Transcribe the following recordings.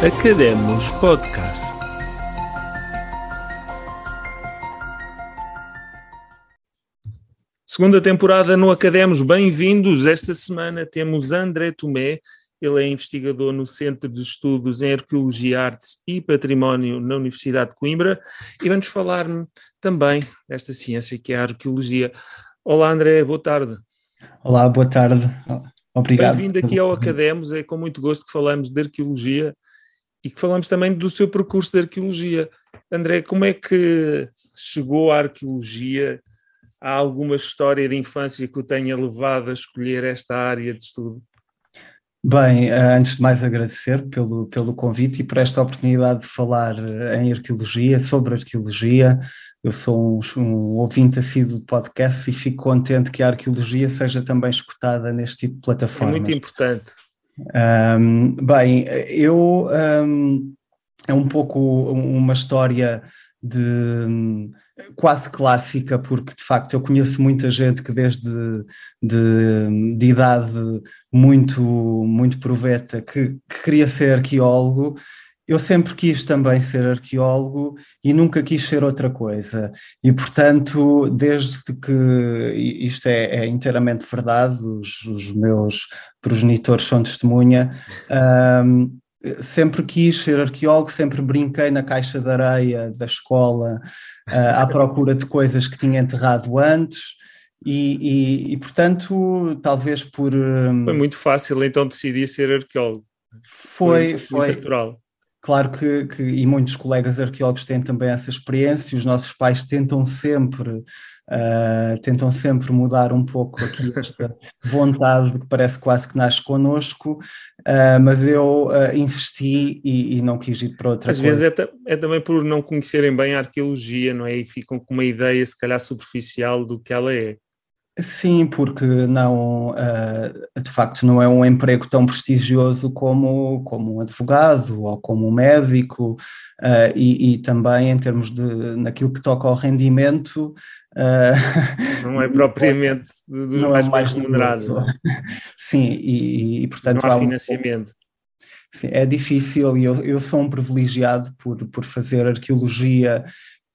Academos Podcast. Segunda temporada no Academos, bem-vindos. Esta semana temos André Tomé, ele é investigador no Centro de Estudos em Arqueologia, Artes e Património na Universidade de Coimbra e vamos falar também desta ciência que é a arqueologia. Olá André, boa tarde. Olá, boa tarde. Obrigado. Bem-vindo aqui ao Academos, é com muito gosto que falamos de arqueologia e que falamos também do seu percurso de arqueologia. André, como é que chegou à arqueologia? Há alguma história de infância que o tenha levado a escolher esta área de estudo? Bem, eh, antes de mais agradecer pelo, pelo convite e por esta oportunidade de falar eh, em arqueologia, sobre arqueologia. Eu sou um, um ouvinte assíduo de podcast e fico contente que a arqueologia seja também escutada neste tipo de plataforma. É muito importante. Um, bem, eu um, é um pouco uma história de quase clássica, porque de facto eu conheço muita gente que desde de, de idade muito, muito proveta que, que queria ser arqueólogo eu sempre quis também ser arqueólogo e nunca quis ser outra coisa. E, portanto, desde que isto é, é inteiramente verdade, os, os, meus progenitores são testemunha, um, sempre quis ser arqueólogo, sempre brinquei na caixa de areia da escola uh, à procura de coisas que tinha enterrado antes. E, e, e portanto, talvez por. Um, foi muito fácil então decidir ser arqueólogo. Foi, foi. foi natural. Claro que, que, e muitos colegas arqueólogos têm também essa experiência, os nossos pais tentam sempre, uh, tentam sempre mudar um pouco aqui esta vontade que parece quase que nasce connosco, uh, mas eu uh, insisti e, e, não quis ir para outra Às coisa. vezes é, é, também por não conhecerem bem a arqueologia, não é? E ficam com uma ideia, se calhar, superficial do que ela é. Sim, porque não, uh, de facto não é um emprego tão prestigioso como, como um advogado ou como um médico uh, e, e, também em termos de naquilo que toca ao rendimento uh, não é propriamente dos não mais, é mais remunerados. Sim, e, e, portanto não há, há financiamento. Sim, é difícil e eu, eu sou um privilegiado por, por fazer arqueologia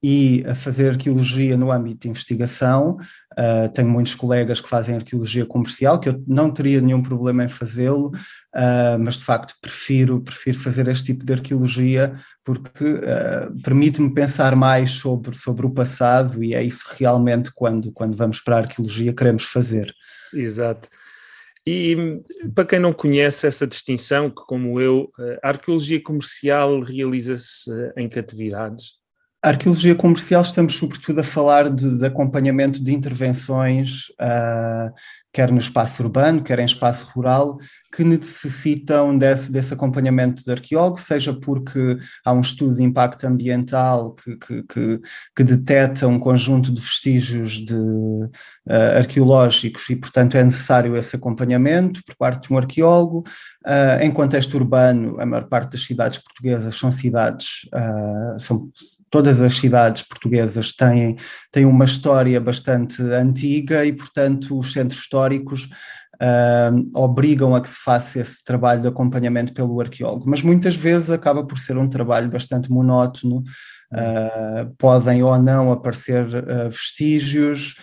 e a fazer arqueologia no âmbito de investigação. Uh, tenho muitos colegas que fazem arqueologia comercial, que eu não teria nenhum problema em fazê-lo, uh, mas de facto prefiro, prefiro fazer este tipo de arqueologia porque uh, permite-me pensar mais sobre, sobre o passado e é isso realmente quando, quando vamos para a arqueologia queremos fazer. Exato. E para quem não conhece essa distinção, que como eu, a arqueologia comercial realiza-se em catividades, a arqueologia comercial estamos sobretudo a falar de, de acompanhamento de intervenções, uh, quer no espaço urbano, quer em espaço rural, que necessitam desse, desse acompanhamento de arqueólogo, seja porque há um estudo de impacto ambiental que, que, que, que detecta um conjunto de vestígios de, uh, arqueológicos e, portanto, é necessário esse acompanhamento por parte de um arqueólogo. Uh, em contexto urbano, a maior parte das cidades portuguesas são cidades, são todas as cidades portuguesas têm, têm uma história bastante antiga e, portanto, os centros históricos uh, obrigam a que se faça esse trabalho de acompanhamento pelo arqueólogo. Mas muitas vezes acaba por ser um trabalho bastante monótono, uh, podem ou não aparecer uh, vestígios.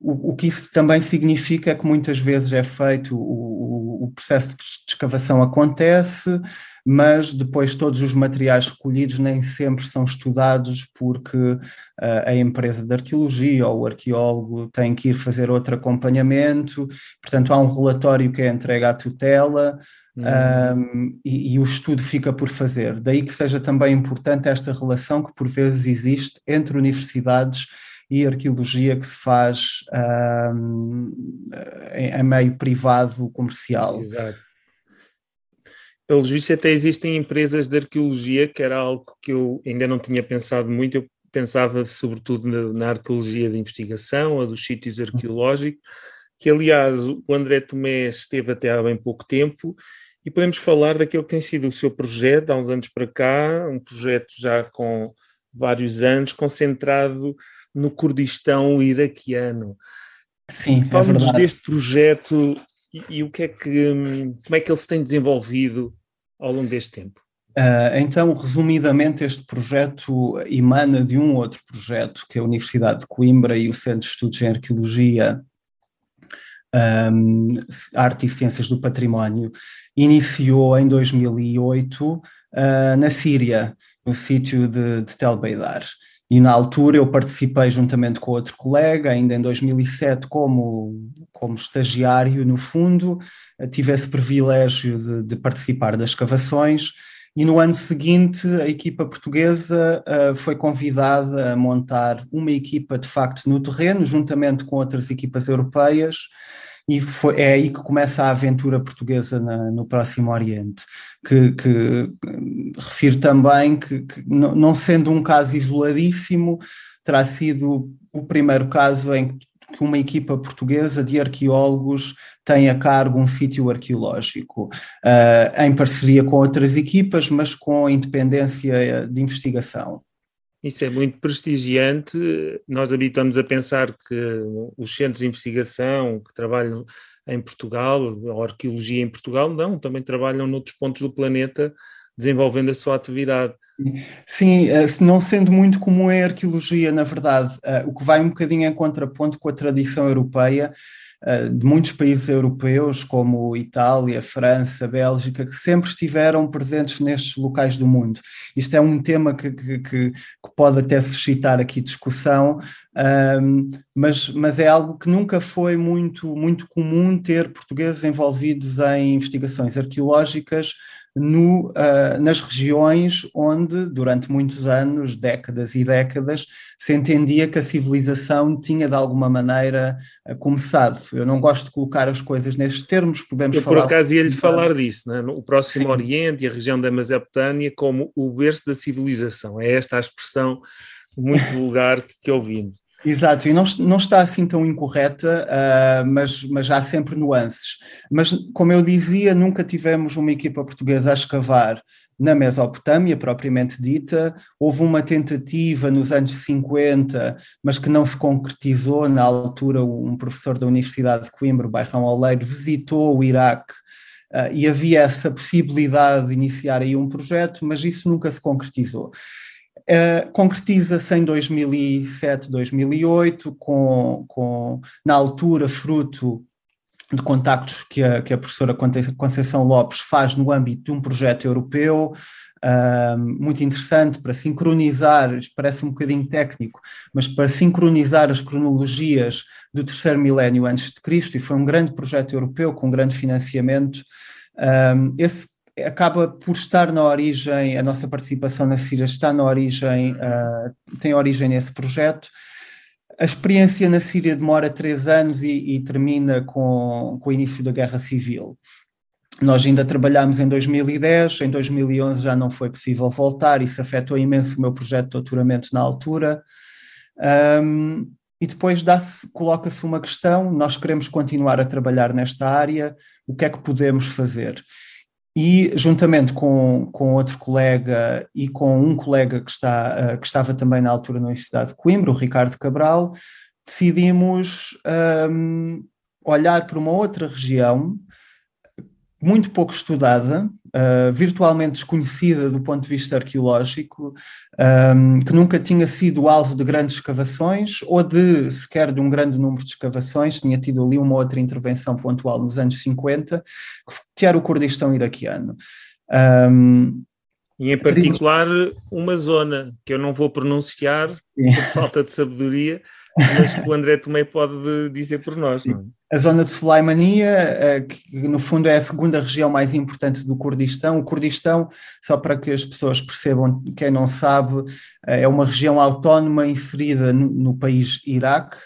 O, o, que isso também significa é que muitas vezes é feito, o, o processo de escavação acontece, mas depois todos os materiais recolhidos nem sempre são estudados porque uh, a empresa de arqueologia ou o arqueólogo tem que ir fazer outro acompanhamento, portanto há um relatório que é entregue à tutela um, hum, e, e, o estudo fica por fazer. Daí que seja também importante esta relação que por vezes existe entre universidades e arqueologia que se faz um, em, em meio privado comercial. Exato pelos vistos, até existem empresas de arqueologia, que era algo que eu ainda não tinha pensado muito. Eu pensava sobretudo na, na arqueologia de investigação, ou dos sítios arqueológicos, que aliás o André Tomé esteve até há bem pouco tempo, e podemos falar daquele que tem sido o seu projeto há uns anos para cá, um projeto já com vários anos, concentrado no Kurdistão iraquiano. Sim, é verdade. deste projeto e, e, o que é que, como é que ele se tem desenvolvido ao longo deste tempo? Uh, então, resumidamente, este projeto emana de um outro projeto que a Universidade de Coimbra e o Centro de Estudos em Arqueologia, um, Arte e Ciências do Património iniciou em 2008 uh, na Síria, no sítio de, de Tel Beidar. E na altura eu participei juntamente com outro colega, ainda em 2007, como, como estagiário no fundo, tive esse privilégio de, de participar das escavações e no ano seguinte a equipa portuguesa uh, foi convidada a montar uma equipa de facto no terreno, juntamente com outras equipas europeias, e foi, é aí que começa a aventura portuguesa na, no Próximo Oriente, que, que refiro também que, que, não sendo um caso isoladíssimo, terá sido o primeiro caso em que uma equipa portuguesa de arqueólogos tem a cargo um sítio arqueológico, uh, em parceria com outras equipas, mas com independência de investigação. Isso é muito prestigiante. Nós habitamos a pensar que os centros de investigação que trabalham em Portugal, a arqueologia em Portugal, não, também trabalham noutros pontos do planeta desenvolvendo a sua atividade. Sim, eh, não sendo muito comum em arqueologia, na verdade, eh, o que vai um bocadinho em contraponto com a tradição europeia, de muitos países europeus, como Itália, França, Bélgica, que sempre estiveram presentes nestes locais do mundo. Isto é um tema que, que, que pode até suscitar aqui discussão, um, mas, mas é algo que nunca foi muito, muito comum ter portugueses envolvidos em investigações arqueológicas no, uh, nas regiões onde, durante muitos anos, décadas e décadas, se entendia que a civilização tinha de alguma maneira uh, começado. Eu não gosto de colocar as coisas nestes termos, podemos Eu, falar. por acaso ia-lhe falar disso, né? o Próximo Sim. Oriente e a região da Mesopotâmia como o berço da civilização. É esta a expressão muito vulgar que, que ouvimos. Exato, e não, não está assim tão incorreta, uh, mas, mas há sempre nuances. Mas, como eu dizia, nunca tivemos uma equipa portuguesa a escavar na Mesopotâmia, propriamente dita. Houve uma tentativa nos anos 50, mas que não se concretizou. Na altura, um professor da Universidade de Coimbra, Bairrão Oleiro, visitou o Iraque uh, e havia essa possibilidade de iniciar aí um projeto, mas isso nunca se concretizou. Uh, concretiza-se em 2007, 2008, com, com, na altura, fruto de contactos que a, que a professora Conceição Lopes faz no âmbito de um projeto europeu, uh, muito interessante para sincronizar, parece um bocadinho técnico, mas para sincronizar as cronologias do terceiro milénio antes de Cristo, e foi um grande projeto europeu com um grande financiamento. Um, esse acaba por estar na origem, a nossa participação na Síria está na origem, uh, tem origem nesse projeto. A experiência na Síria demora três anos e, e termina com, com o início da Guerra Civil. Nós ainda trabalhámos em 2010, em 2011 já não foi possível voltar, isso afetou imenso o meu projeto de doutoramento na altura. Um, e depois coloca-se uma questão: nós queremos continuar a trabalhar nesta área, o que é que podemos fazer? E, juntamente com, com outro colega e com um colega que, está, uh, que estava também na altura na Universidade de Coimbra, o Ricardo Cabral, decidimos um, olhar para uma outra região muito pouco estudada, uh, virtualmente desconhecida do ponto de vista arqueológico, um, que nunca tinha sido alvo de grandes escavações ou de sequer de um grande número de escavações, tinha tido ali uma outra intervenção pontual nos anos 50, que era o Kurdistão iraquiano. Um, e em particular uma zona que eu não vou pronunciar por falta de sabedoria, mas que o André também pode dizer por nós. É? A zona de Sulaimania, eh, que no fundo é a segunda região mais importante do Kurdistão. O Kurdistão, só para que as pessoas percebam, quem não sabe, eh, é uma região autónoma inserida no país Iraque,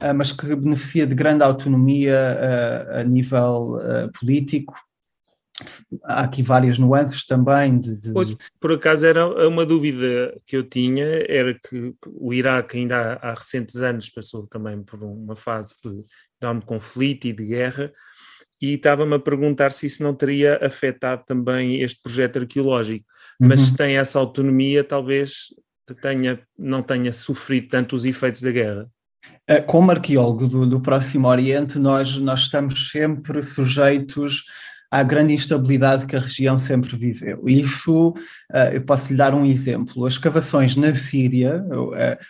eh, mas que beneficia de grande autonomia a nível político há aqui várias nuances também. De, de... Pois, por acaso era uma dúvida que eu tinha, era que o Iraque ainda há, há recentes anos passou também por uma fase de enorme conflito e de guerra, e estava-me a perguntar se isso não teria afetado também este projeto arqueológico, mas uhum. se tem essa autonomia, talvez tenha, não tenha sofrido tanto os efeitos da guerra. Eh, como arqueólogo do, do Próximo Oriente, nós, nós estamos sempre sujeitos à grande instabilidade que a região sempre viveu. Isso, uh, eu posso lhe dar um exemplo. As escavações na Síria,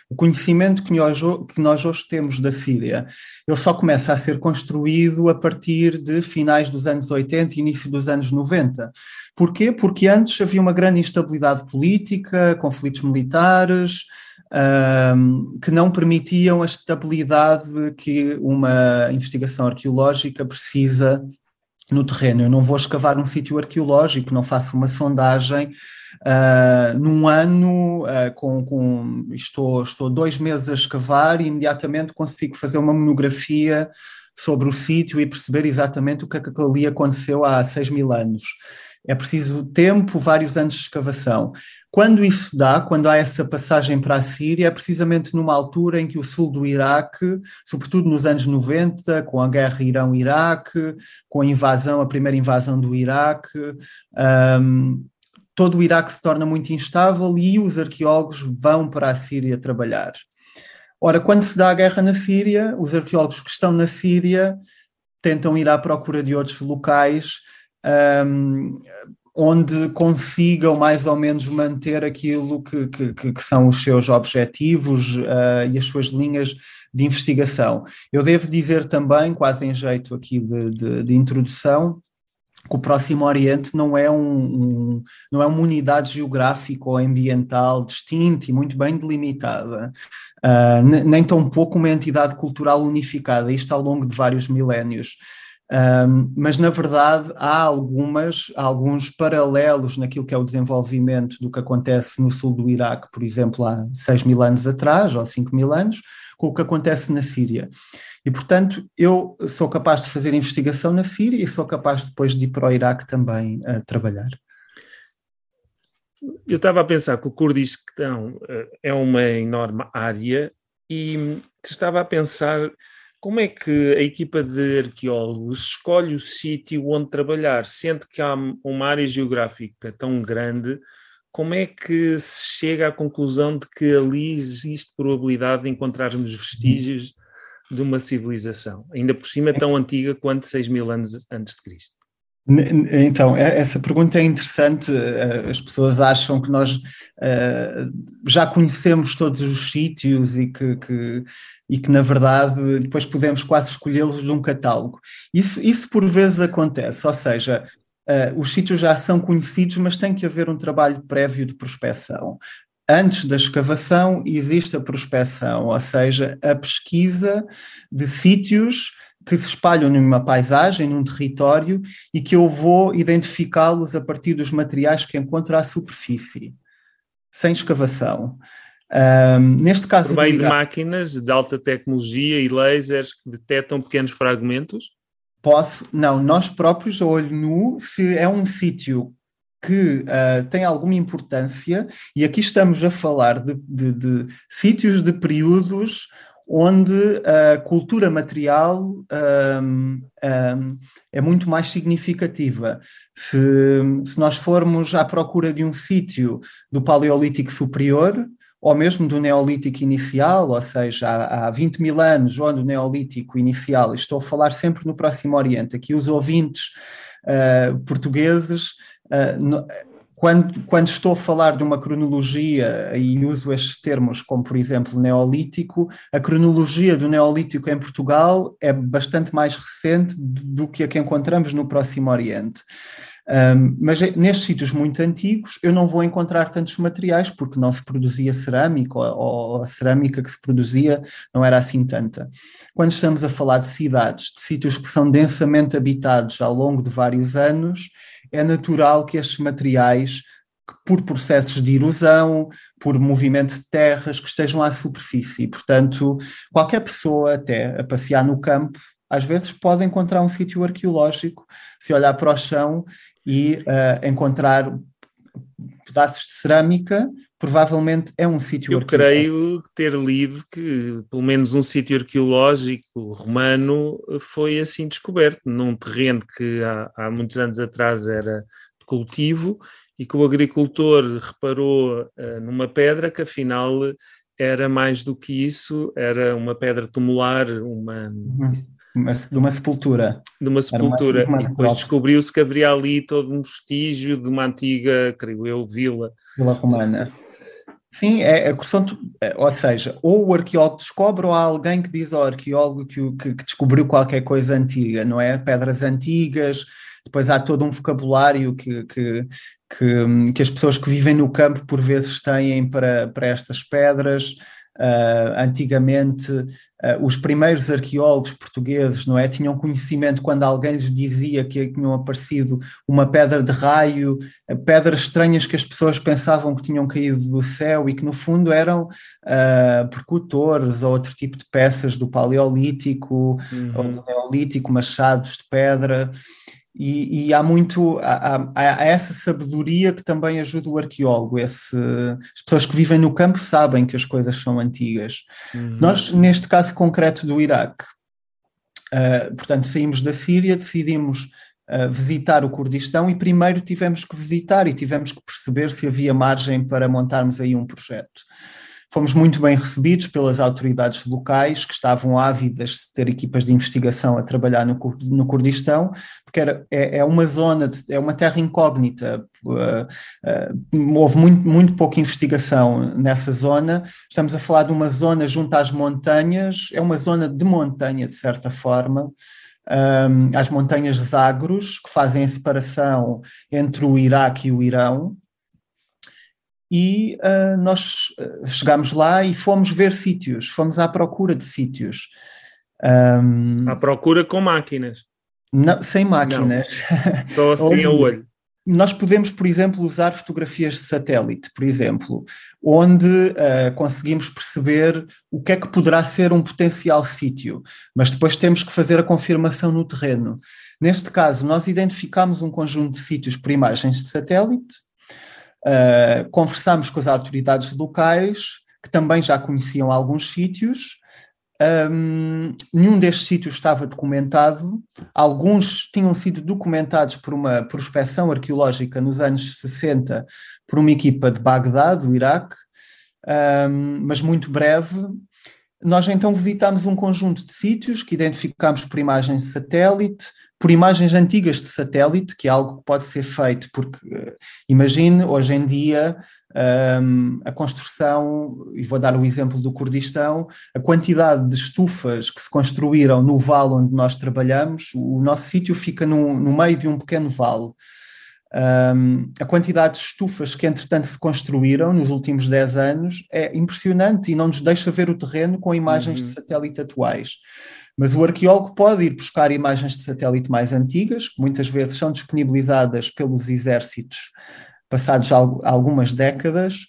o conhecimento que nós, que nós hoje temos da Síria, ele só começa a ser construído a partir de finais dos anos 80 e início dos anos 90. Porquê? Porque antes havia uma grande instabilidade política, conflitos militares, um, que não permitiam a estabilidade que uma investigação arqueológica precisa no terreno. Eu não vou escavar um sítio arqueológico, não faço uma sondagem uh, num ano uh, com, com estou, estou dois meses a escavar e imediatamente consigo fazer uma monografia sobre o sítio e perceber exatamente o que, é que ali aconteceu há seis mil anos. É preciso tempo, vários anos de escavação. Quando isso dá, quando há essa passagem para a Síria, é precisamente numa altura em que o sul do Iraque, sobretudo nos anos 90, com a guerra Irão-Iraque, com a invasão, a primeira invasão do Iraque, um, todo o Iraque se torna muito instável e os arqueólogos vão para a Síria trabalhar. Ora, quando se dá a guerra na Síria, os arqueólogos que estão na Síria tentam ir à procura de outros locais um, onde consigam mais ou menos manter aquilo que, que, que são os seus objetivos uh, e as suas linhas de investigação. Eu devo dizer também, quase em jeito aqui de, de, de introdução, que o Próximo Oriente não é, um, um, não é uma unidade geográfica ou ambiental distinta e muito bem delimitada, uh, nem tão pouco uma entidade cultural unificada, isto ao longo de vários milénios. Um, mas na verdade há algumas, há alguns paralelos naquilo que é o desenvolvimento do que acontece no sul do Iraque, por exemplo, há 6 mil anos atrás, ou 5 mil anos, com o que acontece na Síria. E, portanto, eu sou capaz de fazer investigação na Síria e sou capaz depois de ir para o Iraque também a trabalhar. Eu estava a pensar que o Kurdistão eh, é uma enorme área e estava a pensar como é que a equipa de arqueólogos escolhe o sítio onde trabalhar, sendo que há uma área geográfica tão grande, como é que se chega à conclusão de que ali existe probabilidade de encontrarmos vestígios de uma civilização, ainda por cima tão antiga quanto 6 mil anos antes de Cristo? Então, é, essa pergunta é interessante. Eh, as pessoas acham que nós uh, já conhecemos todos os sítios e que, que, e que, na verdade, depois podemos quase escolhê-los de um catálogo. Isso, isso por vezes acontece, ou seja, uh, os sítios já são conhecidos, mas tem que haver um trabalho prévio de prospecção. Antes da escavação existe a prospecção, ou seja, a pesquisa de sítios que se espalham numa paisagem, num território, e que eu vou identificá-los a partir dos materiais que encontro à superfície, sem escavação. Um, neste caso. Por meio de máquinas de alta tecnologia e lasers que detectam pequenos fragmentos? Posso, não, nós próprios, a olho nu, se é um sítio que uh, tem alguma importância, e aqui estamos a falar de, de, de sítios de períodos onde a cultura material um, um, é muito mais significativa. Se, se nós formos à procura de um sítio do Paleolítico Superior, ou mesmo do Neolítico Inicial, ou seja, há, há 20 mil anos, ou do Neolítico Inicial, estou a falar sempre no Próximo Oriente, aqui os ouvintes uh, portugueses. Uh, no, quando, quando, estou a falar de uma cronologia e uso estes termos, como por exemplo Neolítico, a cronologia do Neolítico em Portugal é bastante mais recente do que a que encontramos no Próximo Oriente. Um, mas é, nestes sítios muito antigos eu não vou encontrar tantos materiais porque não se produzia cerâmica ou, ou, a cerâmica que se produzia não era assim tanta. Quando estamos a falar de cidades, de sítios que são densamente habitados ao longo de vários anos, é natural que estes materiais, por processos de erosão, por movimento de terras, que estejam à superfície. Portanto, qualquer pessoa, até a passear no campo, às vezes pode encontrar um sítio arqueológico, se olhar para o chão e uh, encontrar pedaços de cerâmica, provavelmente é um sítio Eu creio ter lido que pelo menos um sítio arqueológico romano foi assim descoberto, num terreno que há, há muitos anos atrás era de cultivo e que o agricultor reparou uh, numa pedra que afinal era mais do que isso, era uma pedra tumular, uma... Uma, de uma sepultura. De uma sepultura. Uma, uma e depois descobriu-se que haveria ali todo um vestígio de uma antiga, creio eu, vila. Vila romana. Sim, é a questão, é, ou seja, ou o arqueólogo descobre ou há alguém que diz ao arqueólogo que, que, que descobriu qualquer coisa antiga, não é? Pedras antigas, depois há todo um vocabulário que, que, que, que, as pessoas que vivem no campo por vezes têm para, para estas pedras. Uh, antigamente, uh, os primeiros arqueólogos portugueses, não é, tinham conhecimento quando alguém lhes dizia que tinham aparecido uma pedra de raio, uh, pedras estranhas que as pessoas pensavam que tinham caído do céu e que no fundo eram percutores ou outro tipo de peças do paleolítico uhum. ou do neolítico, machados de pedra. E, e, há muito, há, há, essa sabedoria que também ajuda o arqueólogo. Esse, as pessoas que vivem no campo sabem que as coisas são antigas. Uhum. Nós, neste caso concreto do Iraque, uh, portanto, saímos da Síria, decidimos uh, visitar o Kurdistão e primeiro tivemos que visitar e tivemos que perceber se havia margem para montarmos aí um projeto. Fomos muito bem recebidos pelas autoridades locais, que estavam ávidas de ter equipas de investigação a trabalhar no, no Kurdistão, porque era, é, é uma zona, de, é uma terra incógnita. Uh, uh, houve muito, muito pouca investigação nessa zona. Estamos a falar de uma zona junto às montanhas, é uma zona de montanha, de certa forma. Um, as montanhas Zagros, que fazem a separação entre o Iraque e o Irão, e uh, nós ah, chegámos lá e fomos ver sítios, fomos à procura de sítios. Um, à procura com máquinas? Não, sem máquinas. Não. Só assim ao olho. Nós podemos, por exemplo, usar fotografias de satélite, por exemplo, onde uh, conseguimos perceber o que é que poderá ser um potencial sítio, mas depois temos que fazer a confirmação no terreno. Neste caso, nós identificamos um conjunto de sítios por imagens de satélite, Uh, conversámos com as autoridades locais, que também já conheciam alguns sítios. Um, nenhum destes sítios estava documentado, alguns tinham sido documentados por uma prospecção arqueológica nos anos 60 por uma equipa de Bagdá, do Iraque, um, mas muito breve. Nós então visitámos um conjunto de sítios que identificámos por imagens de satélite, por imagens antigas de satélite, que é algo que pode ser feito, porque uh, imagine hoje em dia um, a construção, e vou dar o exemplo do Kurdistão, a quantidade de estufas que se construíram no vale onde nós trabalhamos, o nosso sítio fica no, no meio de um pequeno vale. Um, a quantidade de estufas que, entretanto, se construíram nos últimos 10 anos é impressionante e não nos deixa ver o terreno com imagens uhum. de satélite atuais. Mas o arqueólogo pode ir buscar imagens de satélite mais antigas, que muitas vezes são disponibilizadas pelos exércitos passados algumas décadas,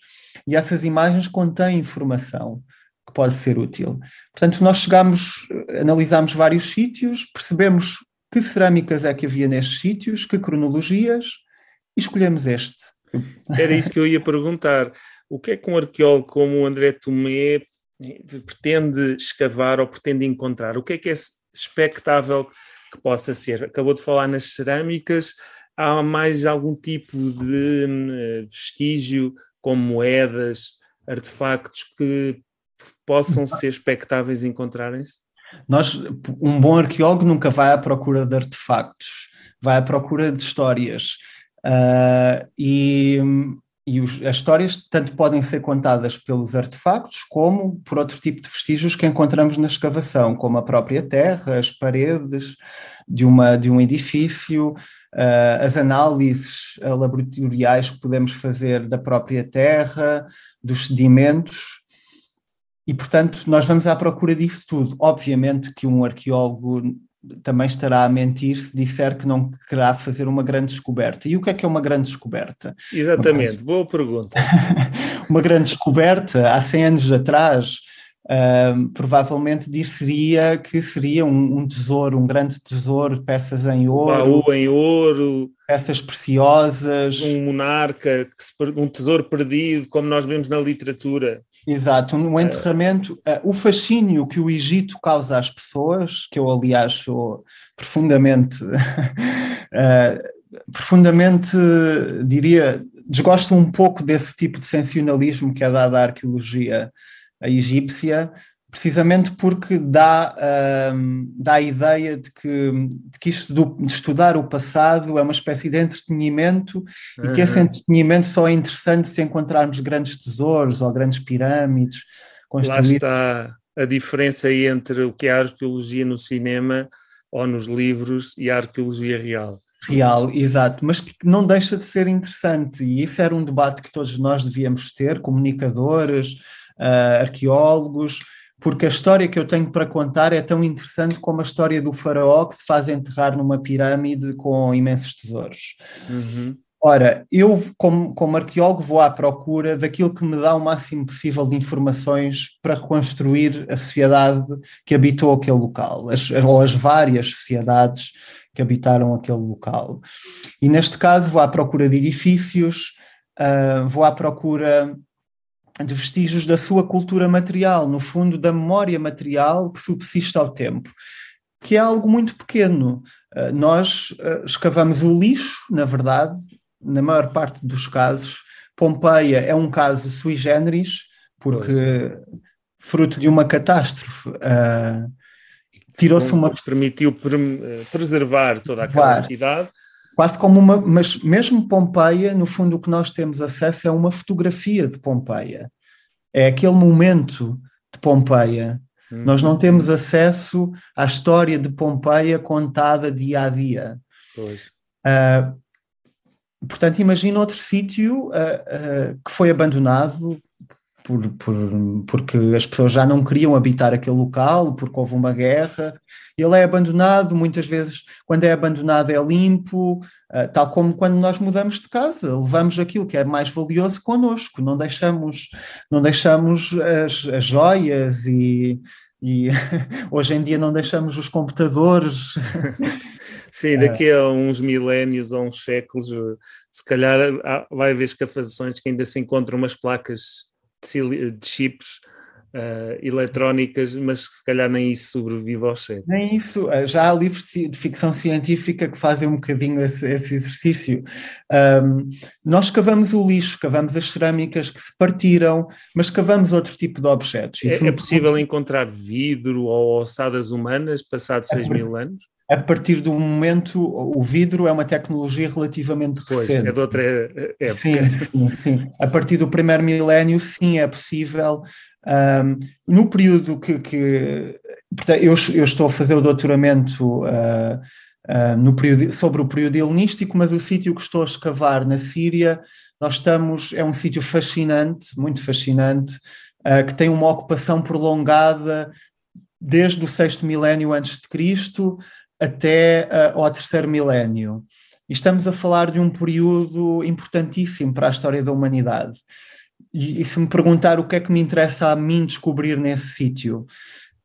e essas imagens contêm informação que pode ser útil. Portanto, nós chegamos, analisamos vários sítios, percebemos que cerâmicas é que havia nestes sítios, que cronologias, e escolhemos este. Era isso que eu ia perguntar. O que é que um arqueólogo como o André Tomé pretende escavar ou pretende encontrar? O que é que é expectável que possa ser? Acabou de falar nas cerâmicas, há mais algum tipo de hum, vestígio, como moedas, artefactos que possam ser expectáveis encontrarem-se? Nós, um bom arqueólogo nunca vai à procura de artefactos, vai à procura de histórias. Uh, e e os, as histórias tanto podem ser contadas pelos artefactos como por outro tipo de vestígios que encontramos na escavação, como a própria terra, as paredes de, uma, de um edifício, uh, as análises laboratoriais que podemos fazer da própria terra, dos sedimentos. E, portanto, nós vamos à procura disso tudo. Obviamente que um arqueólogo também estará a mentir se disser que não querá fazer uma grande descoberta. E o que é que é uma grande descoberta? Exatamente, boa pergunta. uma grande descoberta, há 100 anos atrás, uh, provavelmente dir-seria que seria um, um, tesouro, um grande tesouro, peças em ouro. Baú em ouro. Peças preciosas. Um monarca, um tesouro perdido, como nós vemos na literatura. Exato, um enterramento, uh, o fascínio que o Egito causa às pessoas, que eu aliás sou profundamente, uh, profundamente, diria, desgosto um pouco desse tipo de sensacionalismo que é dado à arqueologia egípcia, precisamente porque dá, dá a ideia de que, de que isto do, de estudar o passado é uma espécie de entretenimento uhum. e que esse entretenimento só é interessante se encontrarmos grandes tesouros ou grandes pirâmides. Construir... Lá está a diferença entre o que é a arqueologia no cinema ou nos livros e a arqueologia real. Real, exato, mas que não deixa de ser interessante, e isso era um debate que todos nós devíamos ter, comunicadores, uh, arqueólogos, porque a história que eu tenho para contar é tão interessante como a história do faraó que se faz enterrar numa pirâmide com imensos tesouros. Uhum. Ora, eu, como, como arqueólogo, vou à procura daquilo que me dá o máximo possível de informações para reconstruir a sociedade que habitou aquele local, as, ou as várias sociedades que habitaram aquele local. E neste caso, vou à procura de edifícios, uh, vou à procura de vestígios da sua cultura material, no fundo, da memória material que subsiste ao tempo, que é algo muito pequeno. Uh, nós uh, escavamos o lixo, na verdade, na maior parte dos casos. Pompeia é um caso sui generis, porque pois. fruto de uma catástrofe. Uh, tirou-se uma. Permitiu preservar toda aquela claro. cidade quase como uma, mas mesmo Pompeia, no fundo o que nós temos acesso é uma fotografia de Pompeia. É aquele momento de Pompeia. Hum. Nós não temos acesso à história de Pompeia contada dia a dia. Uh, portanto, imagina outro sítio uh, uh, que foi abandonado por, por, porque as pessoas já não queriam habitar aquele local, porque houve uma guerra, ele é abandonado, muitas vezes, quando é abandonado, é limpo, uh, tal como quando nós mudamos de casa, levamos aquilo que é mais valioso connosco, não deixamos, não deixamos as, as joias e, e hoje em dia não deixamos os computadores. Sim, daqui a uns milénios ou uns séculos, se calhar vai haver escavações que ainda se encontram umas placas de, de chips uh, eletrónicas, mas se calhar nem isso sobrevive ao cheiro. Nem isso. Eh, já há livros de ficção científica que fazem um bocadinho esse, esse exercício. Um, nós cavamos o lixo, cavamos as cerâmicas que se partiram, mas cavamos outro tipo de objetos. É, é possível encontrar vidro ou ossadas humanas passados 6 mil anos? A partir do momento, o vidro é uma tecnologia relativamente pois, recente. É de outra época. Sim, sim, sim. A partir do primeiro milénio, sim, é possível um, no período que, que portanto, eu, eu, estou a fazer o doutoramento uh, uh, no período, sobre o período helenístico, mas o sítio que estou a escavar na Síria, nós estamos, é um sítio fascinante, muito fascinante, uh, que tem uma ocupação prolongada desde o sexto milénio antes de Cristo até ao terceiro milénio. E estamos a falar de um período importantíssimo para a história da humanidade. E, e se me perguntar o que é que me interessa a mim descobrir nesse sítio,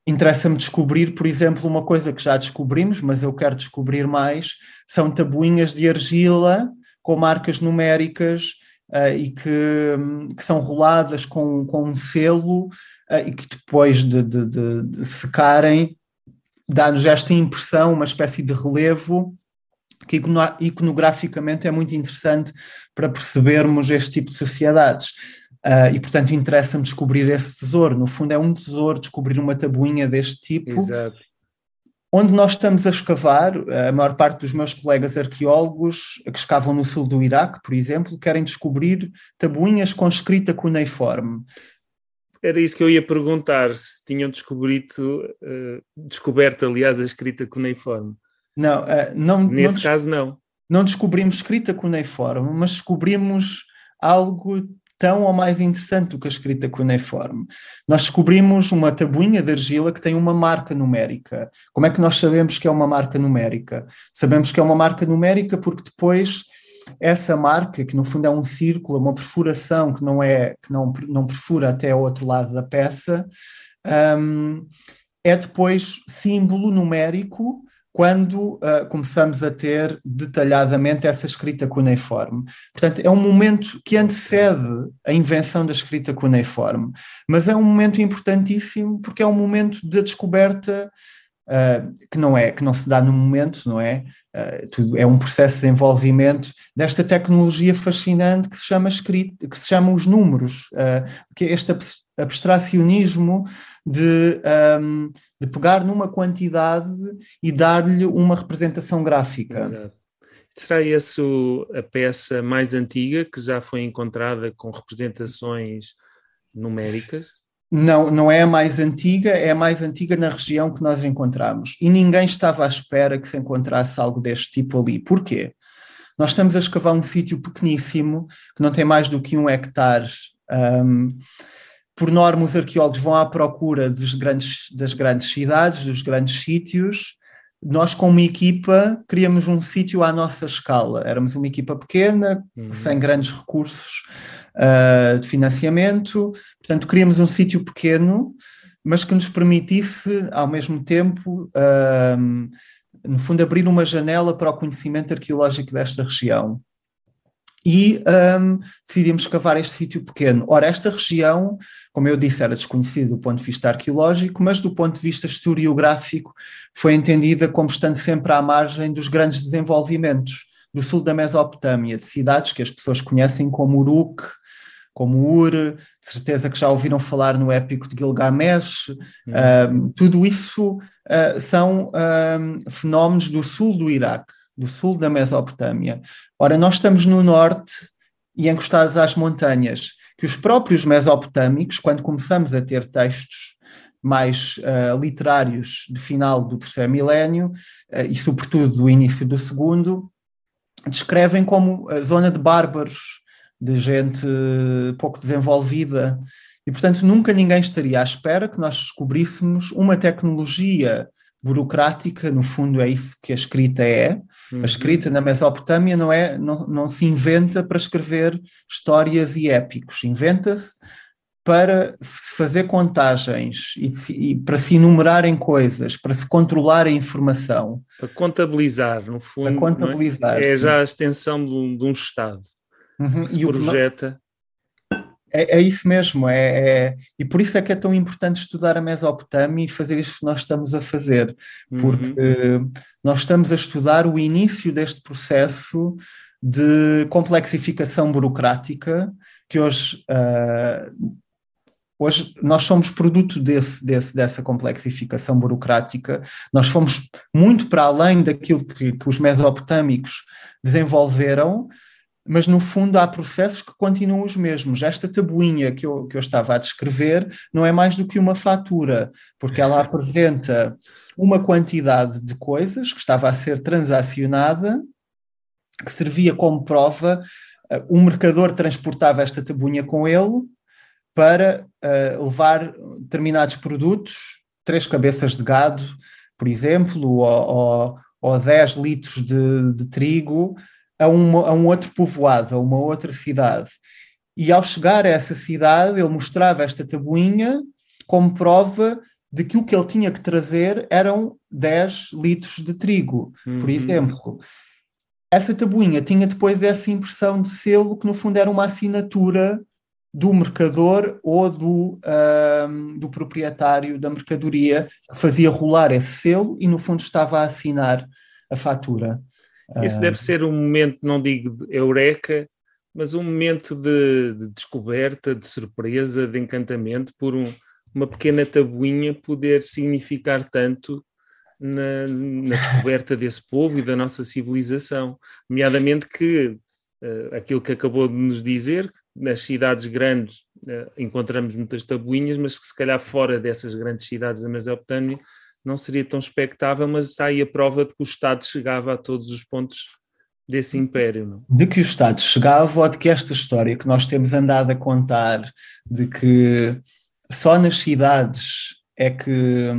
interessa-me descobrir, por exemplo, uma coisa que já descobrimos, mas eu quero descobrir mais, são tabuinhas de argila com marcas numéricas uh, e que, que, são roladas com, com um selo uh, e que depois de, de, de, de secarem dá-nos esta impressão, uma espécie de relevo que iconograficamente é muito interessante para percebermos este tipo de sociedades. Uh, e, portanto, interessa-me descobrir esse tesouro. No fundo, é um tesouro descobrir uma tabuinha deste tipo. Exato. Onde nós estamos a escavar, a maior parte dos meus colegas arqueólogos que escavam no sul do Iraque, por exemplo, querem descobrir tabuinhas com escrita cuneiforme. Era isso que eu ia perguntar, se tinham descoberto, uh, descoberto, aliás, a escrita cuneiforme. Não, uh, não. Nesse não caso, não. Não descobrimos escrita cuneiforme, mas descobrimos algo tão ou mais interessante do que a escrita cuneiforme. Nós descobrimos uma tabuinha de argila que tem uma marca numérica. Como é que nós sabemos que é uma marca numérica? Sabemos que é uma marca numérica porque depois essa marca, que no fundo é um círculo, uma perfuração que não é que não, não perfura até ao outro lado da peça, um, é depois símbolo numérico quando uh, começamos a ter detalhadamente essa escrita cuneiforme. Portanto, é um momento que antecede a invenção da escrita cuneiforme, mas é um momento importantíssimo porque é um momento da descoberta uh, que não é, que não se dá no momento, não é? Uh, tudo, é um processo de desenvolvimento desta tecnologia fascinante que se chama escrito, que se chama os números, uh, que é este abstracionismo de, um, de pegar numa quantidade e dar-lhe uma representação gráfica. Exato. Será essa a peça mais antiga que já foi encontrada com representações numéricas? Não, não é a mais antiga, é a mais antiga na região que nós encontramos. E ninguém estava à espera que se encontrasse algo deste tipo ali. Porquê? Nós estamos a escavar um sítio pequeníssimo, que não tem mais do que um hectare. Um, por norma, os arqueólogos vão à procura dos grandes, das grandes cidades, dos grandes sítios. Nós, como equipa, criamos um sítio à nossa escala. Éramos uma equipa pequena, uhum. sem grandes recursos uh, de financiamento. Portanto, queríamos um sítio pequeno, mas que nos permitisse, ao mesmo tempo, uh, no fundo, abrir uma janela para o conhecimento arqueológico desta região. E um, decidimos escavar este sítio pequeno. Ora, esta região, como eu disse, era desconhecida do ponto de vista arqueológico, mas do ponto de vista historiográfico foi entendida como estando sempre à margem dos grandes desenvolvimentos do sul da Mesopotâmia, de cidades que as pessoas conhecem como Uruk, como Ur, de certeza que já ouviram falar no épico de Gilgamesh, uhum. tudo isso uh, são fenómenos do sul do Iraque, do sul da Mesopotâmia. Ora, nós estamos no norte e encostados às montanhas, que os próprios mesopotâmicos, quando começamos a ter textos mais uh, literários de final do terceiro milénio uh, e sobretudo do início do segundo, descrevem como a zona de bárbaros, de gente pouco desenvolvida. E, portanto, nunca ninguém estaria à espera que nós descobríssemos uma tecnologia burocrática, no fundo é isso que a escrita é. Uhum. A escrita na Mesopotâmia não, é, não, não se inventa para escrever histórias e épicos, inventa-se para se fazer contagens e, e, para se enumerarem coisas, para se controlar a informação. Para contabilizar, no fundo. Para é? contabilizar. É, é já a extensão de um, de um Estado uhum. se e projeta. É, é, isso mesmo, é, é, e por isso é que é tão importante estudar a Mesopotâmia e fazer isto que nós estamos a fazer, porque uhum. nós estamos a estudar o início deste processo de complexificação burocrática que hoje uh, Hoje nós somos produto desse, desse, dessa complexificação burocrática, nós fomos muito para além daquilo que, que os mesopotâmicos desenvolveram, mas no fundo há processos que continuam os mesmos. Esta tabuinha que eu, que eu estava a descrever não é mais do que uma fatura, porque ela apresenta uma quantidade de coisas que estava a ser transacionada, que servia como prova. O mercador transportava esta tabuinha com ele, para uh, levar determinados produtos, três cabeças de gado, por exemplo, ou, ou, ou 10 litros de, de trigo, a, uma, a um outro povoado, a uma outra cidade. E ao chegar a essa cidade, ele mostrava esta tabuinha como prova de que o que ele tinha que trazer eram 10 litros de trigo, uhum. por exemplo. Essa tabuinha tinha depois essa impressão de selo, que no fundo era uma assinatura do mercador ou do, um, do proprietário da mercadoria que fazia rolar esse selo e, no fundo, estava a assinar a fatura. Esse deve ser um momento, não digo eureka, mas um momento de, de descoberta, de surpresa, de encantamento por um, uma pequena tabuinha poder significar tanto na, na, descoberta desse povo e da nossa civilização. Nomeadamente que uh, aquilo que acabou de nos dizer, nas cidades grandes uh, encontramos muitas tabuinhas, mas que se calhar fora dessas grandes cidades da Mesopotâmia não seria tão expectável, mas está aí a prova de que o Estado chegava a todos os pontos desse império. Não? De que o Estado chegava ou de que esta história que nós temos andado a contar, de que só nas cidades é que,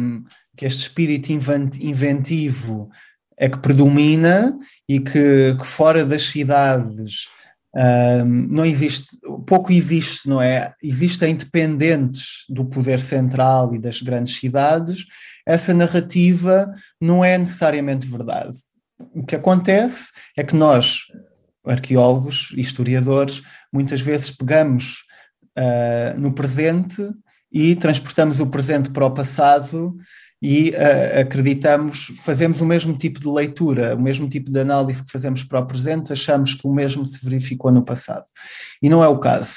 que este espírito inventivo é que predomina e que, que fora das cidades não existe, pouco existe, não é? Existem independentes do poder central e das grandes cidades, essa narrativa não é necessariamente verdade. O que acontece é que nós, arqueólogos, historiadores, muitas vezes pegamos uh, no presente e transportamos o presente para o passado e uh, acreditamos, fazemos o mesmo tipo de leitura, o mesmo tipo de análise que fazemos para o presente, achamos que o mesmo se verificou no passado. E não é o caso.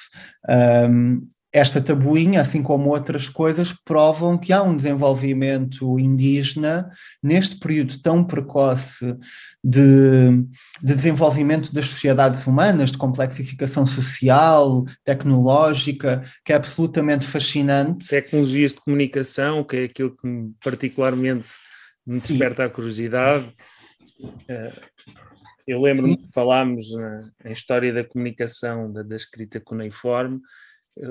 Um, esta tabuinha, assim como outras coisas, provam que há um desenvolvimento indígena neste período tão precoce de, de, desenvolvimento das sociedades humanas, de complexificação social, tecnológica, que é absolutamente fascinante. Tecnologias de comunicação, que é aquilo que particularmente me desperta a curiosidade. Eh, eu lembro-me que falámos na, em História da Comunicação, da, da escrita cuneiforme,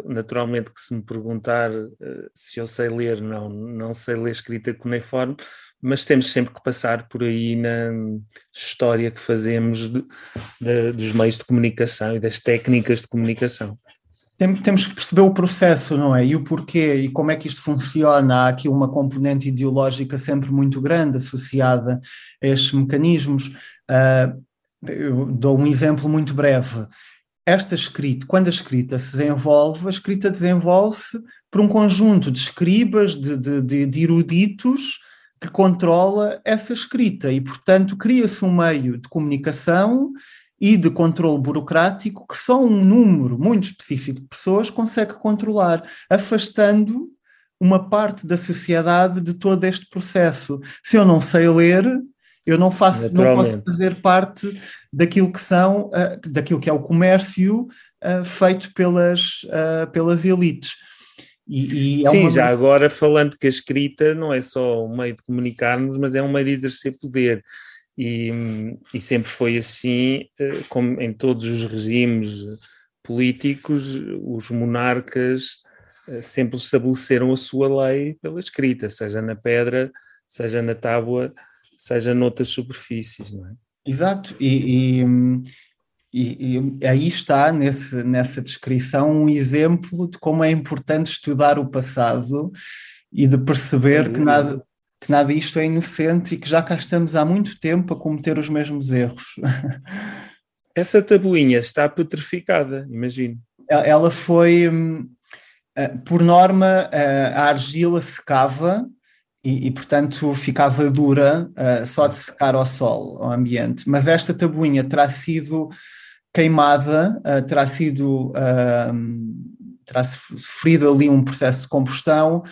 naturalmente que se me perguntar uh, se eu sei ler, não, não sei ler escrita cuneiforme, mas temos sempre que passar por aí na história que fazemos de, de, dos meios de comunicação e das técnicas de comunicação. temos que perceber o processo, não é? E o porquê e como é que isto funciona. Há aqui uma componente ideológica sempre muito grande associada a estes mecanismos. Uh, eu dou um exemplo muito breve esta escrita, quando a escrita se desenvolve, a escrita desenvolve-se por um conjunto de escribas, de, de, de eruditos, que controla essa escrita e, portanto, cria-se um meio de comunicação e de controle burocrático que só um número muito específico de pessoas consegue controlar, afastando uma parte da sociedade de todo este processo. Se eu não sei ler, eu não faço, não posso fazer parte daquilo que são, uh, daquilo que é o comércio uh, feito pelas, uh, pelas elites. E, e é Sim, uma... já agora falando que a escrita não é só um meio de comunicarmos, mas é um meio de exercer poder. E, e sempre foi assim, como em todos os regimes políticos, os monarcas sempre estabeleceram a sua lei pela escrita, seja na pedra, seja na tábua seja noutras superfícies, não é? Exato, e, e, e, aí está nesse, nessa descrição um exemplo de como é importante estudar o passado e de perceber que nada, que nada isto é inocente e que já cá estamos há muito tempo a cometer os mesmos erros. Essa tabuinha está petrificada, imagino. Ela foi, hum, eh, por norma, eh, a argila secava e, e, portanto ficava dura uh, só de secar ao sol, ao ambiente. Mas esta tabuinha terá sido queimada, uh, terá sido uh, terá sofrido ali um processo de combustão.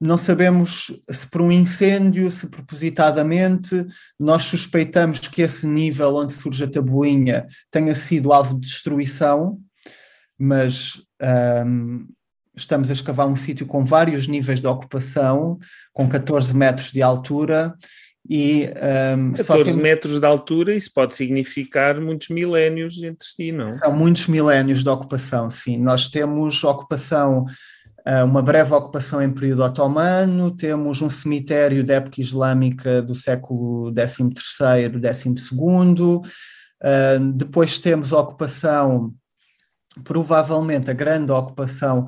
Não sabemos se por um incêndio, se propositadamente. Nós suspeitamos que esse nível onde surge a tabuinha tenha sido alvo de destruição, mas um, estamos a escavar um sítio com vários níveis de ocupação, com 14 metros de altura. E, um, 14 tem... metros de altura, isso pode significar muitos milénios entre si, não? São muitos milénios de ocupação, sim. Nós temos ocupação, ah, uma breve ocupação em período otomano, temos um cemitério de época islâmica do século XIII, XII, depois temos a ocupação, provavelmente a grande ocupação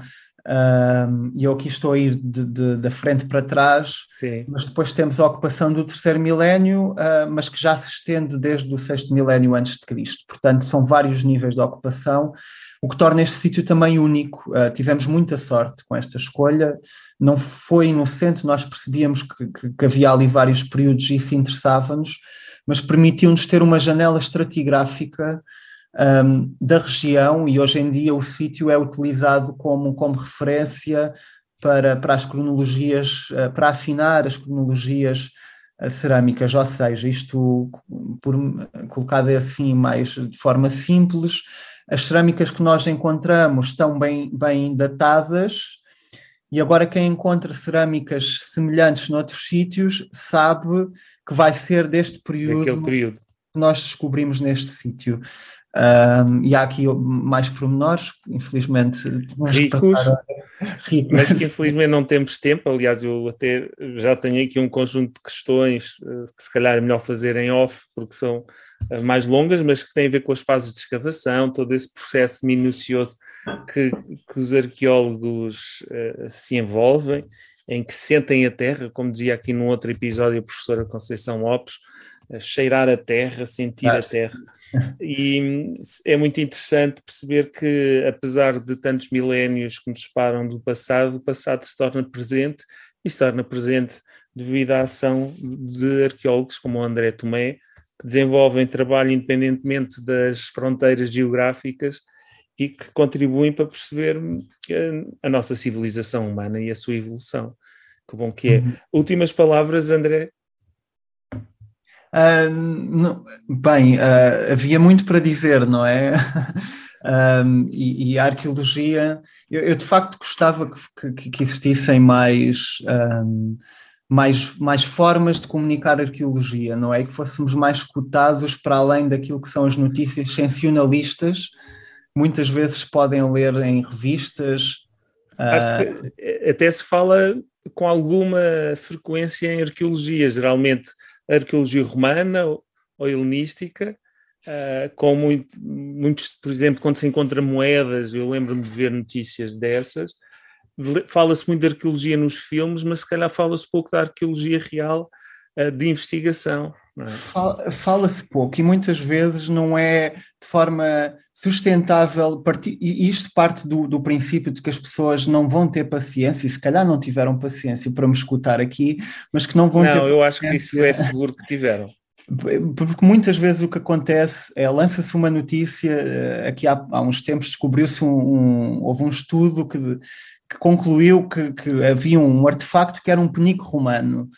e eu aqui estou a ir de, de, da frente para trás, Sim. mas depois temos a ocupação do terceiro milénio, uh, mas que já se estende desde o sexto milénio antes de Cristo. Portanto, são vários níveis de ocupação, o que torna este sítio também único. Uh, tivemos muita sorte com esta escolha, não foi inocente, nós percebíamos que, que, que havia ali vários períodos e isso interessava-nos, mas permitiu-nos ter uma janela estratigráfica um, da região e hoje em dia o sítio é utilizado como, como referência para, para as cronologias, uh, para afinar as cronologias uh, cerâmicas, ou seja, isto por, colocado assim mais de forma simples, as cerâmicas que nós encontramos estão bem, bem datadas e agora quem encontra cerâmicas semelhantes noutros sítios sabe que vai ser deste período, período. que nós descobrimos neste sítio. Um, e há aqui mais pormenores, infelizmente. Ricos, ricos, mas que infelizmente não temos tempo. Aliás, eu até já tenho aqui um conjunto de questões eh, que se calhar é melhor fazer em off, porque são eh, mais longas, mas que têm a ver com as fases de escavação, todo esse processo minucioso que, que os arqueólogos uh, se envolvem, em que sentem a terra, como dizia aqui num outro episódio a professora Conceição Lopes, cheirar a terra, sentir ah, a terra. E é muito interessante perceber que, apesar de tantos milénios que nos separam do passado, o passado se torna presente e se torna presente devido à ação de arqueólogos como o André Tomé, que desenvolvem trabalho independentemente das fronteiras geográficas e que contribuem para perceber a, a nossa civilização humana e a sua evolução. Que bom que é. Uhum. Últimas palavras, André? Uh, não, bem, uh, havia muito para dizer, não é? Um, e, e, a arqueologia, eu, eu, de facto gostava que, que, que existissem mais, um, mais, mais formas de comunicar arqueologia, não é? Que fôssemos mais cotados para além daquilo que são as notícias sensacionalistas, muitas vezes podem ler em revistas. Uh... até se fala com alguma frequência em arqueologia, geralmente arqueologia romana ou helenística, Uh, com muito, muitos, por exemplo, quando se encontra moedas, eu lembro-me de ver notícias dessas. Fala-se muito de arqueologia nos filmes, mas se calhar fala-se pouco da arqueologia real uh, de investigação. É? Fala-se pouco e muitas vezes não é de forma sustentável, e isto parte do, do, princípio de que as pessoas não vão ter paciência, e se calhar não tiveram paciência para me escutar aqui, mas que não vão não, ter. Não, eu acho que isso é seguro que tiveram. Porque muitas vezes o que acontece é lança-se uma notícia, eh, aqui há, há uns tempos descobriu-se um, um, houve um estudo que, que concluiu que, que, havia um artefacto que era um penico romano.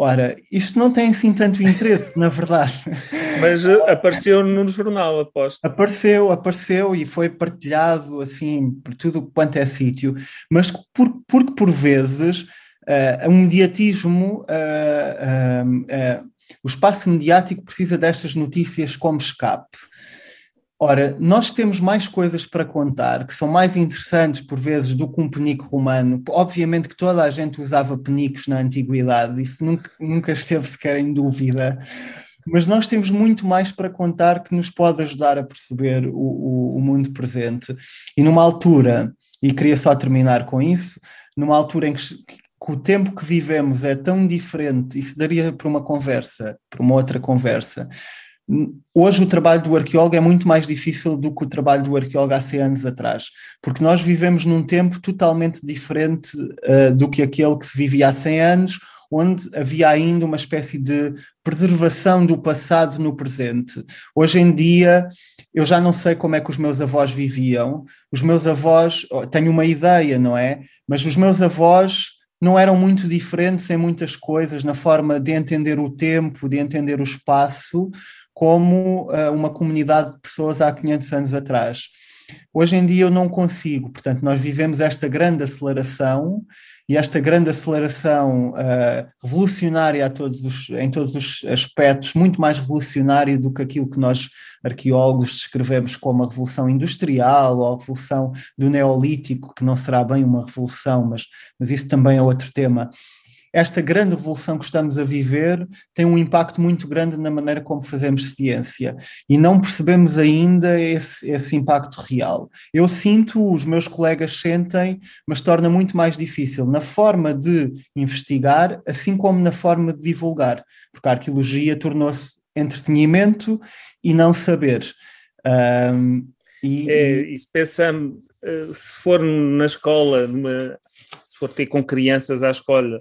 Ora, isto não tem assim tanto interesse, na verdade. Mas eh, apareceu no jornal, aposto. Apareceu, apareceu e foi partilhado assim por tudo quanto é sítio, mas por, porque por vezes uh, um mediatismo uh, uh, o espaço mediático precisa destas notícias como escape. Ora, nós temos mais coisas para contar que são mais interessantes por vezes do que um penico romano. Obviamente que toda a gente usava penicos na antiguidade, isso nunca, nunca esteve sequer em dúvida. Mas nós temos muito mais para contar que nos pode ajudar a perceber o, o, o mundo presente. E numa altura, e queria só terminar com isso, numa altura em que, que o tempo que vivemos é tão diferente, isso daria para uma conversa, para uma outra conversa. Hoje o trabalho do arqueólogo é muito mais difícil do que o trabalho do arqueólogo há 100 anos atrás, porque nós vivemos num tempo totalmente diferente uh, do que aquele que se vivia há 100 anos, onde havia ainda uma espécie de preservação do passado no presente. Hoje em dia, eu já não sei como é que os meus avós viviam. Os meus avós, tenho uma ideia, não é? Mas os meus avós não eram muito diferentes em muitas coisas, na forma de entender o tempo, de entender o espaço, como uh, uma comunidade de pessoas há 500 anos atrás. Hoje em dia eu não consigo, portanto, nós vivemos esta grande aceleração e esta grande aceleração uh, revolucionária todos os, em todos os aspectos, muito mais revolucionária do que aquilo que nós arqueólogos descrevemos como a revolução industrial ou a revolução do neolítico, que não será bem uma revolução, mas, mas isso também é outro tema esta grande revolução que estamos a viver tem um impacto muito grande na maneira como fazemos ciência e não percebemos ainda esse, esse impacto real. Eu sinto, os meus colegas sentem, mas torna muito mais difícil na forma de investigar, assim como na forma de divulgar, porque a arqueologia tornou-se entretenimento e não saber. Um, e, é, e se pensamos, eh, se for na escola, se for ter com crianças à escola,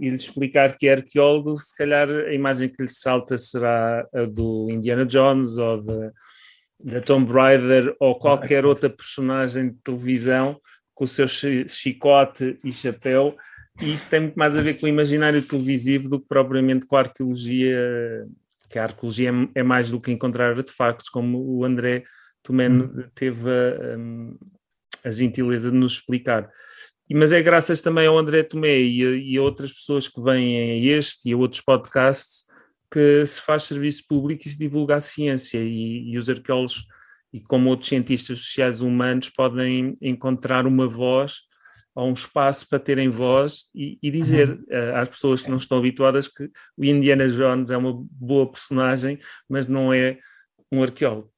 e lhe explicar que é arqueólogo, se calhar a imagem que lhe salta será a do Indiana Jones ou da, da Tomb Raider ou qualquer outra personagem de televisão com o seu chicote e chapéu. E isso tem muito mais a ver com o imaginário televisivo do que propriamente com a arqueologia, que a arqueologia é, é mais do que encontrar artefactos, como o André Tomé hum. teve a, a gentileza de nos explicar mas é graças também ao André Tomé e a, e a outras pessoas que vêm a este e a outros podcasts que se faz serviço público e se divulga a ciência e, e, os arqueólogos e como outros cientistas sociais humanos podem encontrar uma voz ou um espaço para terem voz e, e dizer uhum. uh, às pessoas que não estão habituadas que o Indiana Jones é uma boa personagem, mas não é um arqueólogo.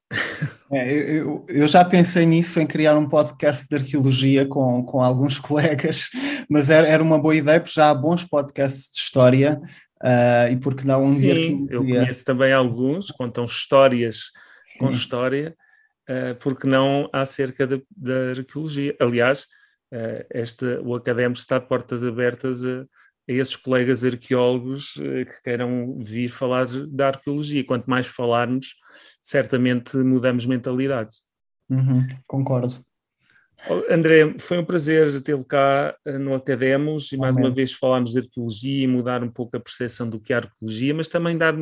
É, eu, eu, já pensei nisso, em criar um podcast de arqueologia com, com alguns colegas, mas era, era uma boa ideia, porque já há bons podcasts de história, uh, e porque não um Sim, eu conheço também alguns, contam histórias Sim. com história, uh, porque não acerca da, da arqueologia. Aliás, uh, esta, o Académico está de portas abertas a, a esses colegas arqueólogos uh, que queiram vir falar da arqueologia. Quanto mais falarmos, certamente mudamos mentalidades. Uhum, concordo. André, foi um prazer tê-lo cá eh, no Academos e mais Amém. uma vez falámos de arqueologia e mudar um pouco a percepção do que é arqueologia, mas também dar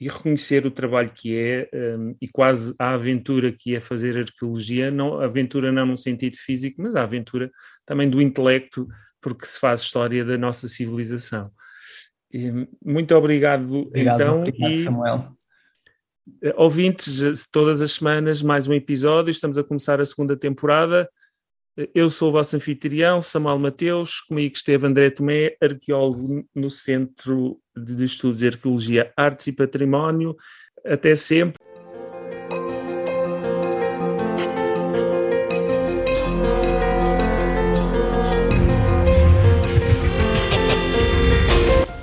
e reconhecer o trabalho que é um, e quase a aventura que é fazer arqueologia, não, aventura não no sentido físico, mas a aventura também do intelecto, porque se faz história da nossa civilização. Muito obrigado, obrigado então. Obrigado, e, Samuel. Eh, ouvintes, todas as semanas mais um episódio, estamos a começar a segunda temporada. Eu sou o vosso anfitrião, Samuel Mateus, comigo esteve André Tomé, arqueólogo no Centro de Estudos de Arqueologia, Artes e Património. Até sempre.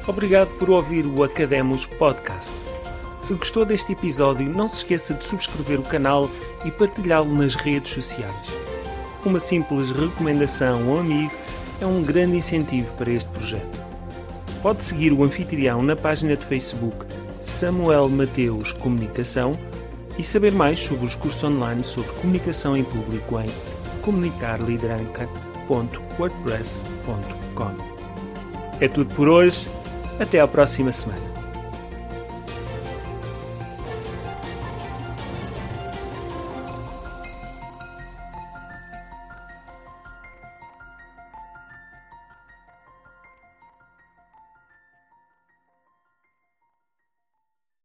Obrigado por ouvir o Academos Podcast. Se gostou deste episódio, não se esqueça de subscrever o canal e partilhá-lo nas redes sociais. Uma simples recomendação ou amigo é um grande incentivo para este projeto. Pode seguir o anfitrião na página de Facebook Samuel Mateus Comunicação e saber mais sobre os cursos online sobre comunicação em público em comunicarlideranca.wordpress.com. É tudo por hoje. Até à próxima semana.